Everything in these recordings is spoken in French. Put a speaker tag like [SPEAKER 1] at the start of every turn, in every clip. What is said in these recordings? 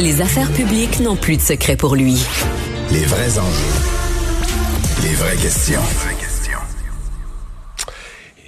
[SPEAKER 1] Les affaires publiques n'ont plus de secret pour lui.
[SPEAKER 2] Les vrais enjeux. Les vraies questions.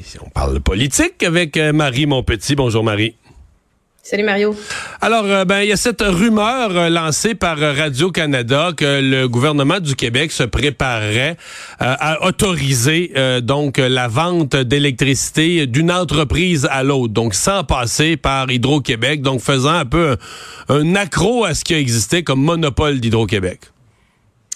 [SPEAKER 3] Ici, on parle politique avec euh, Marie Monpetit. Bonjour Marie.
[SPEAKER 4] Salut Mario.
[SPEAKER 3] Alors, euh, ben, il y a cette rumeur euh, lancée par Radio-Canada que le gouvernement du Québec se préparerait à autoriser donc la vente d'électricité d'une entreprise à l'autre, donc sans passer par Hydro-Québec, donc faisant un peu un, un accro à ce qui a existé comme monopole d'Hydro-Québec.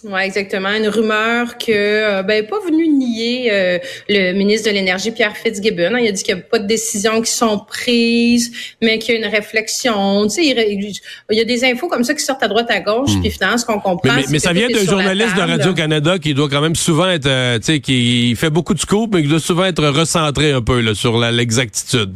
[SPEAKER 4] Oui, exactement. Une rumeur que, euh, ben, pas venu nier euh, le ministre de l'Énergie, Pierre Fitzgibbon. Hein. il a dit qu'il n'y a pas de décisions qui sont prises, mais qu'il y a une réflexion. Tu sais, il, y a des infos comme ça qui sortent à droite, à gauche, hmm. puis finalement, ce qu'on comprend...
[SPEAKER 3] Mais, mais, ça vient d'un journaliste de Radio-Canada qui doit quand même souvent être, euh, tu sais, qui fait beaucoup de scoops, mais qui doit souvent être recentré un peu là, sur l'exactitude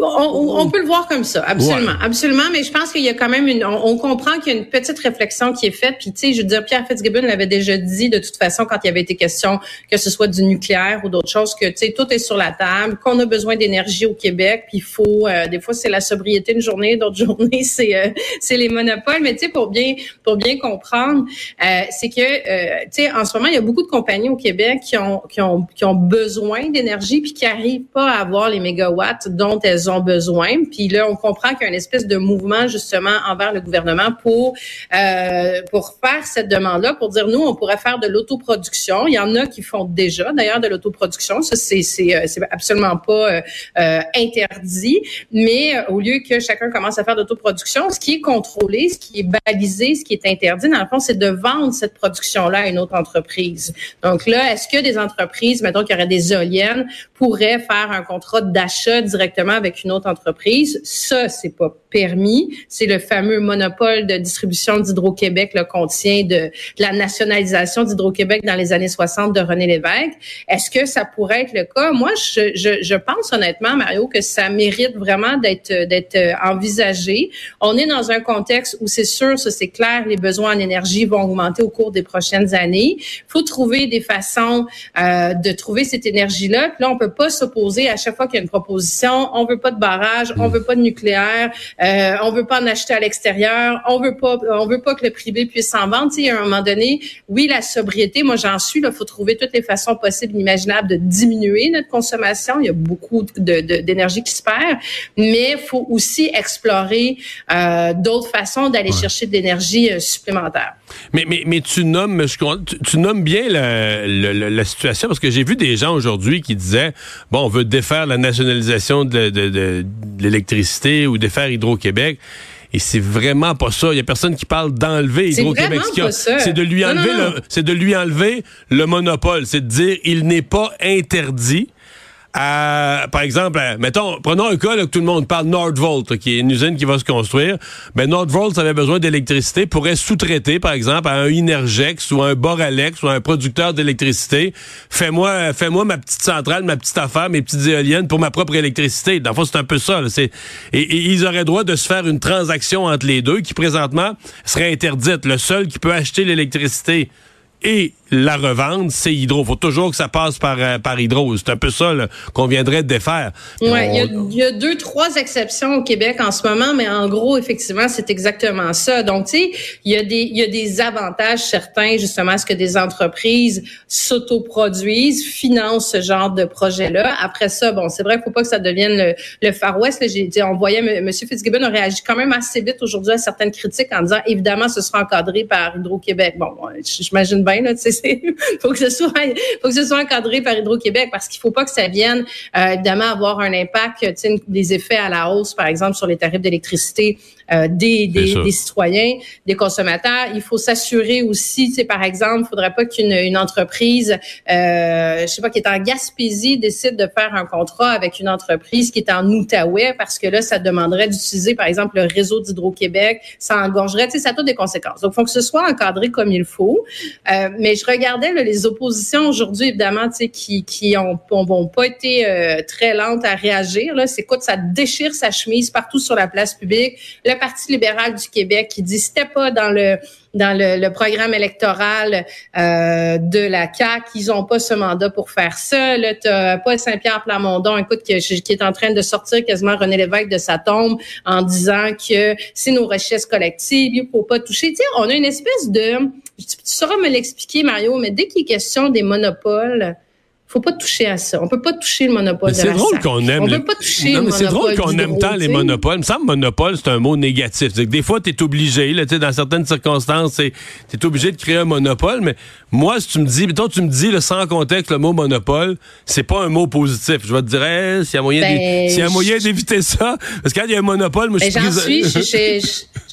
[SPEAKER 4] on, peut le voir comme ça, absolument, absolument. Mais je pense qu'il y a quand même une, on, comprend qu'il y a une petite réflexion qui est faite. Puis tu sais, je veux dire, Pierre Fitzgibbon l'avait déjà dit de toute façon quand il y avait été question que ce soit du nucléaire ou d'autres choses, que tu sais, tout est sur la table, qu'on a besoin d'énergie au Québec. Puis il faut, euh, des fois c'est la sobriété une journée, d'autres journées c'est euh, c'est les monopoles. Mais tu sais, pour bien pour bien comprendre, euh, c'est que tu sais, en ce moment il y a beaucoup de compagnies au Québec qui ont qui ont qui ont besoin d'énergie puis qui arrivent pas à avoir les mégawatts dont elles ont besoin. Puis là, on comprend qu'il y a une espèce de mouvement justement envers le gouvernement pour euh, pour faire cette demande-là, pour dire nous, on pourrait faire de l'autoproduction. Il y en a qui font déjà d'ailleurs de l'autoproduction. Ça, c'est c'est euh, absolument pas euh, interdit. Mais au lieu que chacun commence à faire de l'autoproduction, ce qui est contrôlé, ce qui est balisé, ce qui est interdit, dans le fond, c'est de vendre cette production-là à une autre entreprise. Donc là, est-ce que des entreprises, mettons qu'il y aurait des éoliennes, pourraient faire un contrat d'achat directement avec une autre entreprise. Ça, c'est pas permis. C'est le fameux monopole de distribution d'Hydro-Québec le contient de, la nationalisation d'Hydro-Québec dans les années 60 de René Lévesque. Est-ce que ça pourrait être le cas? Moi, je, je, je pense honnêtement, Mario, que ça mérite vraiment d'être d'être envisagé. On est dans un contexte où c'est sûr, ça c'est clair, les besoins en énergie vont augmenter au cours des prochaines années. Il faut trouver des façons euh, de trouver cette énergie-là. Là, on peut pas s'opposer à chaque fois qu'il y a une proposition. On veut pas de barrage, on veut pas de nucléaire, euh, on veut pas en acheter à l'extérieur, on veut pas, on veut pas que le privé puisse s'en vendre. Tu sais, à un moment donné, oui, la sobriété, moi j'en suis. Il faut trouver toutes les façons possibles, imaginables de diminuer notre consommation. Il y a beaucoup d'énergie de, qui se perd, mais il faut aussi explorer euh, d'autres façons d'aller chercher de l'énergie euh, supplémentaire.
[SPEAKER 3] Mais, mais, mais tu nommes, tu, nommes bien la, la situation parce que j'ai vu des gens aujourd'hui qui disaient bon, on veut défaire la nationalisation de, de, de, l'électricité ou défaire Hydro-Québec. Et c'est vraiment pas ça. Il y a personne qui parle d'enlever Hydro-Québec. C'est de lui enlever c'est de lui enlever le monopole. C'est de dire il n'est pas interdit par exemple, mettons, prenons un cas là, que tout le monde parle, Nordvolt, qui est une usine qui va se construire. Ben, Nordvolt avait besoin d'électricité, pourrait sous-traiter, par exemple, à un Inergex ou à un Boralex ou à un producteur d'électricité. Fais-moi, fais-moi ma petite centrale, ma petite affaire, mes petites éoliennes pour ma propre électricité. Dans le fond, c'est un peu ça. et, ils auraient droit de se faire une transaction entre les deux qui, présentement, serait interdite. Le seul qui peut acheter l'électricité et la revendre, c'est Hydro. faut toujours que ça passe par, euh, par Hydro. C'est un peu ça qu'on viendrait de défaire.
[SPEAKER 4] Oui, il y, a deux, trois exceptions au Québec en ce moment, mais en gros, effectivement, c'est exactement ça. Donc, tu sais, il y, a des, y a des avantages certains, justement, à ce que des entreprises s'autoproduisent, financent ce genre de projet-là. Après ça, bon, c'est vrai qu'il faut pas que ça devienne le, le Far West. J'ai dit, on voyait M. Fitzgibbon a réagi quand même assez vite aujourd'hui à certaines critiques en disant, évidemment, ce sera encadré par Hydro-Québec. Bon, j'imagine bien, là, tu sais, faut que ce soit, faut que ce soit encadré par Hydro-Québec parce qu'il faut pas que ça vienne euh, évidemment avoir un impact, des effets à la hausse, par exemple sur les tarifs d'électricité euh, des, des, citoyens, des consommateurs. Il faut s'assurer aussi, c'est par exemple, il faudrait pas qu'une une entreprise, euh, je sais pas, qui est en Gaspésie décide de faire un contrat avec une entreprise qui est en Outaouais parce que là, ça demanderait d'utiliser, par exemple, le réseau d'Hydro-Québec, ça engorgerait, tu sais, ça a toutes des conséquences. Donc, faut que ce soit encadré comme il faut. Euh, mais je regardais les oppositions aujourd'hui, évidemment, tu sais, qui qui ont, ont, pas été euh, très lentes à réagir. Là, c'est quoi ça déchire sa chemise partout sur la place publique. Le Parti libéral du Québec qui dit c'était pas dans le dans le, programme électoral euh, de la CAQ. Ils n'ont pas ce mandat pour faire ça. Là, t'as Paul Saint-Pierre Plamondon, écoute, qui, est en train de sortir quasiment René Lévesque de sa tombe en disant que c'est nos richesses collectives, il faut pas toucher. Tu sais, on a une espèce de... Tu, tu sauras me l'expliquer, Mario, mais dès qu'il est question des monopoles, faut pas toucher à ça. On peut pas toucher le monopole
[SPEAKER 3] C'est
[SPEAKER 4] drôle
[SPEAKER 3] qu'on aime.
[SPEAKER 4] On
[SPEAKER 3] les...
[SPEAKER 4] peut pas toucher
[SPEAKER 3] non,
[SPEAKER 4] le
[SPEAKER 3] mais c'est drôle qu'on
[SPEAKER 4] aime
[SPEAKER 3] tant les monopoles. Il me semble monopole, c'est un mot négatif. Que des fois, tu es obligé, là, dans certaines circonstances, tu es obligé de créer un monopole. Mais moi, si tu me dis, toi, tu me dis, sans contexte, le mot monopole, c'est pas un mot positif. Je vais te dire, s'il y a moyen ben, moyen d'éviter ça, parce que quand il y a un monopole, moi,
[SPEAKER 4] ben,
[SPEAKER 3] je
[SPEAKER 4] suis. J'en suis.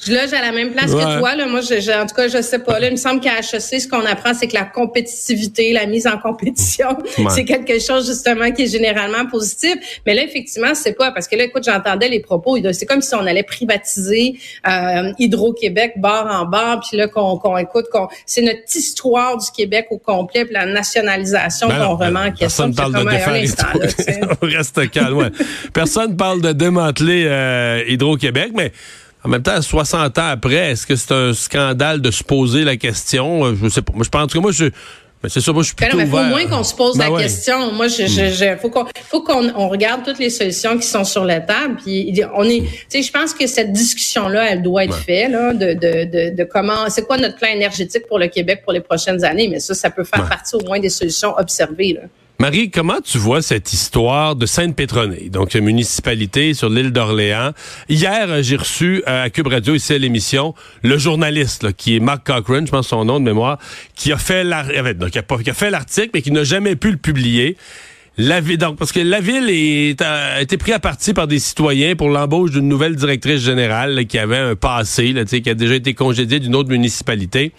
[SPEAKER 4] Je loge à la même place que toi. Là. Moi, je, en tout cas, je sais pas. Là, il me semble qu'à HEC, ce qu'on apprend, c'est que la compétitivité, la mise en compétition, c'est quelque chose justement qui est généralement positif. Mais là, effectivement, c'est pas parce que là, écoute, j'entendais les propos. C'est comme si on allait privatiser euh, Hydro-Québec bord en bord, puis là qu'on écoute, qu'on c'est notre histoire du Québec au complet, puis la nationalisation ben qu'on remet en question.
[SPEAKER 3] Personne parle de défaire. Reste calme. Ouais. personne parle de démanteler euh, Hydro-Québec, mais en même temps, 60 ans après, est-ce que c'est un scandale de se poser la question? Euh, je sais pas. Moi, je pense que moi, je, mais c'est ça, moi, je suis ben plutôt
[SPEAKER 4] mais
[SPEAKER 3] ouvert.
[SPEAKER 4] faut au moins qu'on se pose ben la question. Moi, je, je, je faut qu'on, faut qu'on on regarde toutes les solutions qui sont sur la table. Puis on est, tu sais, je pense que cette discussion-là, elle doit être faite là, de, de, de, de comment, c'est quoi notre plan énergétique pour le Québec pour les prochaines années? Mais ça, ça peut faire partie au moins des solutions observées. Là.
[SPEAKER 3] Marie, comment tu vois cette histoire de Sainte-Pétronée, donc une municipalité sur l'île d'Orléans? Hier, j'ai reçu euh, à Cube Radio, ici à l'émission, le journaliste qui est Mark Cochran, je pense son nom de mémoire, qui a fait l'article, mais qui n'a jamais pu le publier. La ville, parce que la ville a été prise à partie par des citoyens pour l'embauche d'une nouvelle directrice générale qui avait un passé, là, qui a déjà été congédiée d'une autre municipalité.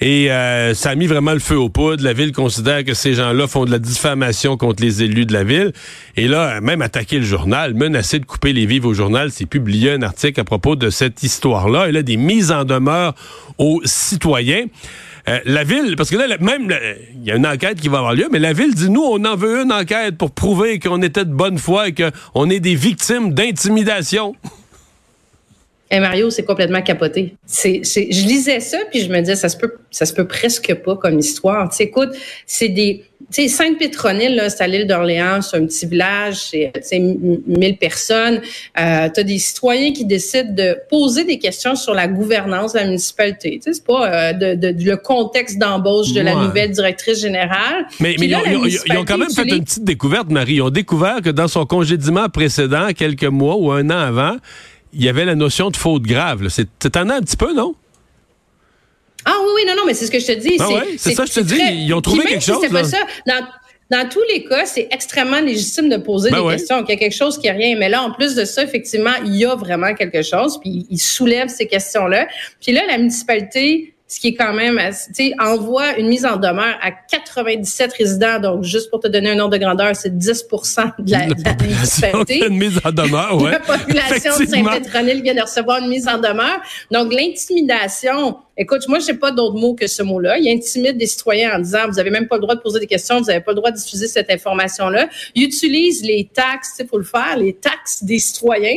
[SPEAKER 3] Et euh, ça a mis vraiment le feu aux poudres. La ville considère que ces gens-là font de la diffamation contre les élus de la ville. Et là, même attaquer le journal, menacer de couper les vives au journal, c'est publié un article à propos de cette histoire-là. Et là, des mises en demeure aux citoyens. Euh, la ville, parce que là, même, il y a une enquête qui va avoir lieu, mais la ville dit, nous, on en veut une enquête pour prouver qu'on était de bonne foi et qu'on est des victimes d'intimidation.
[SPEAKER 4] Et Mario, c'est complètement capoté. C'est, je lisais ça puis je me disais ça se peut, ça se peut presque pas comme histoire. Tu écoute, c'est des, tu sais, Sainte-Pétronille, c'est à l'île d'Orléans, c'est un petit village, c'est 1000 personnes. Euh, tu as des citoyens qui décident de poser des questions sur la gouvernance de la municipalité. Tu sais, c'est pas euh, de, de, le contexte d'embauche de la nouvelle directrice générale.
[SPEAKER 3] Mais, mais ils, ont, quand même fait une petite découverte, Marie. Ils ont découvert que dans son congédiement précédent, quelques mois ou un an avant, il y avait la notion de faute grave. C'est en un petit peu, non?
[SPEAKER 4] Ah oui, oui, non, non, mais c'est ce que je te dis.
[SPEAKER 3] Ah c'est ça, je te dis. Ils ont trouvé quelque chose.
[SPEAKER 4] Pas ça, dans, tous les cas, c'est extrêmement légitime de poser ben des questions. Il y a quelque chose qui est rien. Mais là, en plus de ça, effectivement, il y a vraiment quelque chose. Puis il soulève ces questions-là. Puis là, la municipalité ce qui est quand même, tu sais, envoie une mise en demeure à 97 résidents. Donc, juste pour te donner un ordre de grandeur, c'est 10 de la, municipalité.
[SPEAKER 3] Une mise en demeure, ouais.
[SPEAKER 4] La population de Saint-Pétronille vient de recevoir une mise en demeure. Donc, l'intimidation, écoute, moi, j'ai pas d'autre mot que ce mot-là. Il intimide des citoyens en disant, vous avez même pas le droit de poser des questions, vous n'avez pas le droit de diffuser cette information-là. Il utilise les taxes, il faut le faire, les taxes des citoyens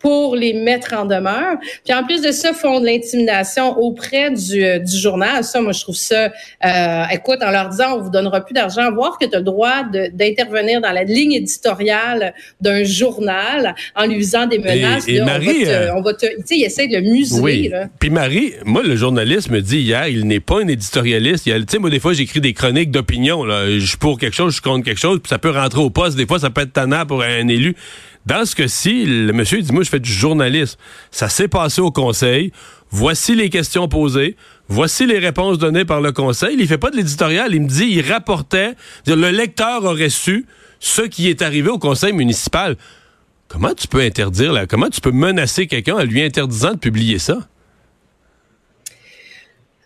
[SPEAKER 4] pour les mettre en demeure. Puis en plus de ça, font de l'intimidation auprès du, euh, du journal. Ça, moi, je trouve ça, euh, écoute, en leur disant, on vous donnera plus d'argent, voir que tu as le droit d'intervenir dans la ligne éditoriale d'un journal en lui faisant des menaces.
[SPEAKER 3] Et, Marie,
[SPEAKER 4] euh, on va te, tu sais, il essaie de le museler. Oui.
[SPEAKER 3] Puis Marie, moi, le journaliste me dit hier, il n'est pas un éditorialiste. Tu sais, moi, des fois, j'écris des chroniques d'opinion. Je suis pour quelque chose, je compte quelque chose, puis ça peut rentrer au poste. Des fois, ça peut être tannant pour un élu. Dans ce cas-ci, le monsieur dit, moi, je fais du journalisme. Ça s'est passé au conseil. Voici les questions posées. Voici les réponses données par le conseil. Il fait pas de l'éditorial. Il me dit, il rapportait. Le lecteur aurait su ce qui est arrivé au conseil municipal. Comment tu peux interdire, là? Comment tu peux menacer quelqu'un en lui interdisant de publier ça?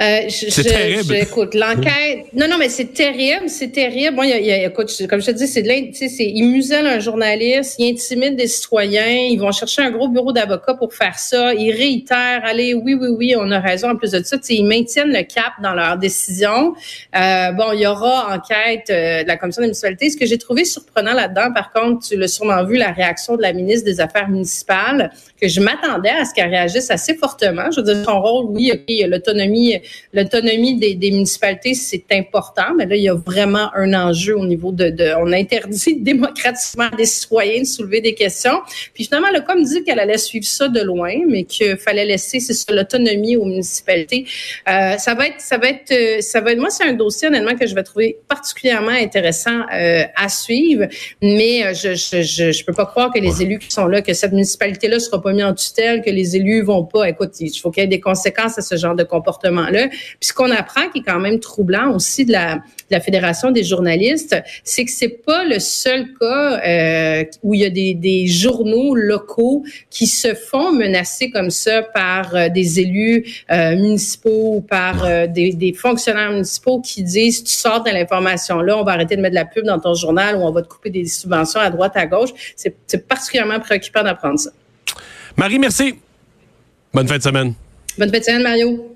[SPEAKER 4] Euh, c'est terrible. écoute, l'enquête. Non, non, mais c'est terrible, c'est terrible. Bon, il y a, écoute, comme je te dis, c'est de c'est, ils musellent un journaliste, ils intimident des citoyens, ils vont chercher un gros bureau d'avocats pour faire ça, ils réitèrent, allez, oui, oui, oui, on a raison. En plus de ça, ils maintiennent le cap dans leur décision. Euh, bon, il y aura enquête euh, de la commission des municipalités. Ce que j'ai trouvé surprenant là-dedans, par contre, tu l'as sûrement vu, la réaction de la ministre des Affaires municipales, que je m'attendais à ce qu'elle réagisse assez fortement. Je veux dire, son rôle, oui, il y a l'autonomie l'autonomie des, municipalités, c'est important, mais là, il y a vraiment un enjeu au niveau de, on interdit démocratiquement des citoyens de soulever des questions. Puis finalement, le comme dit qu'elle allait suivre ça de loin, mais qu'il fallait laisser l'autonomie aux municipalités. Euh, ça va être, ça va être, euh, ça va être. Moi, c'est un dossier honnêtement que je vais trouver particulièrement intéressant euh, à suivre, mais je, je, je, peux pas croire que les élus qui sont là, que cette municipalité-là sera pas mise en tutelle, que les élus vont pas. Écoute, il faut qu'il y ait des conséquences à ce genre de Puis ce qu'on apprend, qui est quand même troublant aussi de la, la Fédération des journalistes, c'est que c'est pas le seul cas euh, où il y a des, des, journaux locaux qui se font menacer comme ça par euh, des élus euh, municipaux ou par des, des, fonctionnaires municipaux qui disent tu sors de l'information là, on va arrêter de mettre de la pub dans ton journal ou on va te couper des subventions à droite à gauche. C'est particulièrement préoccupant d'apprendre ça.
[SPEAKER 3] Marie, merci. Bonne fin de semaine.
[SPEAKER 4] Bonne fin de semaine, Mario.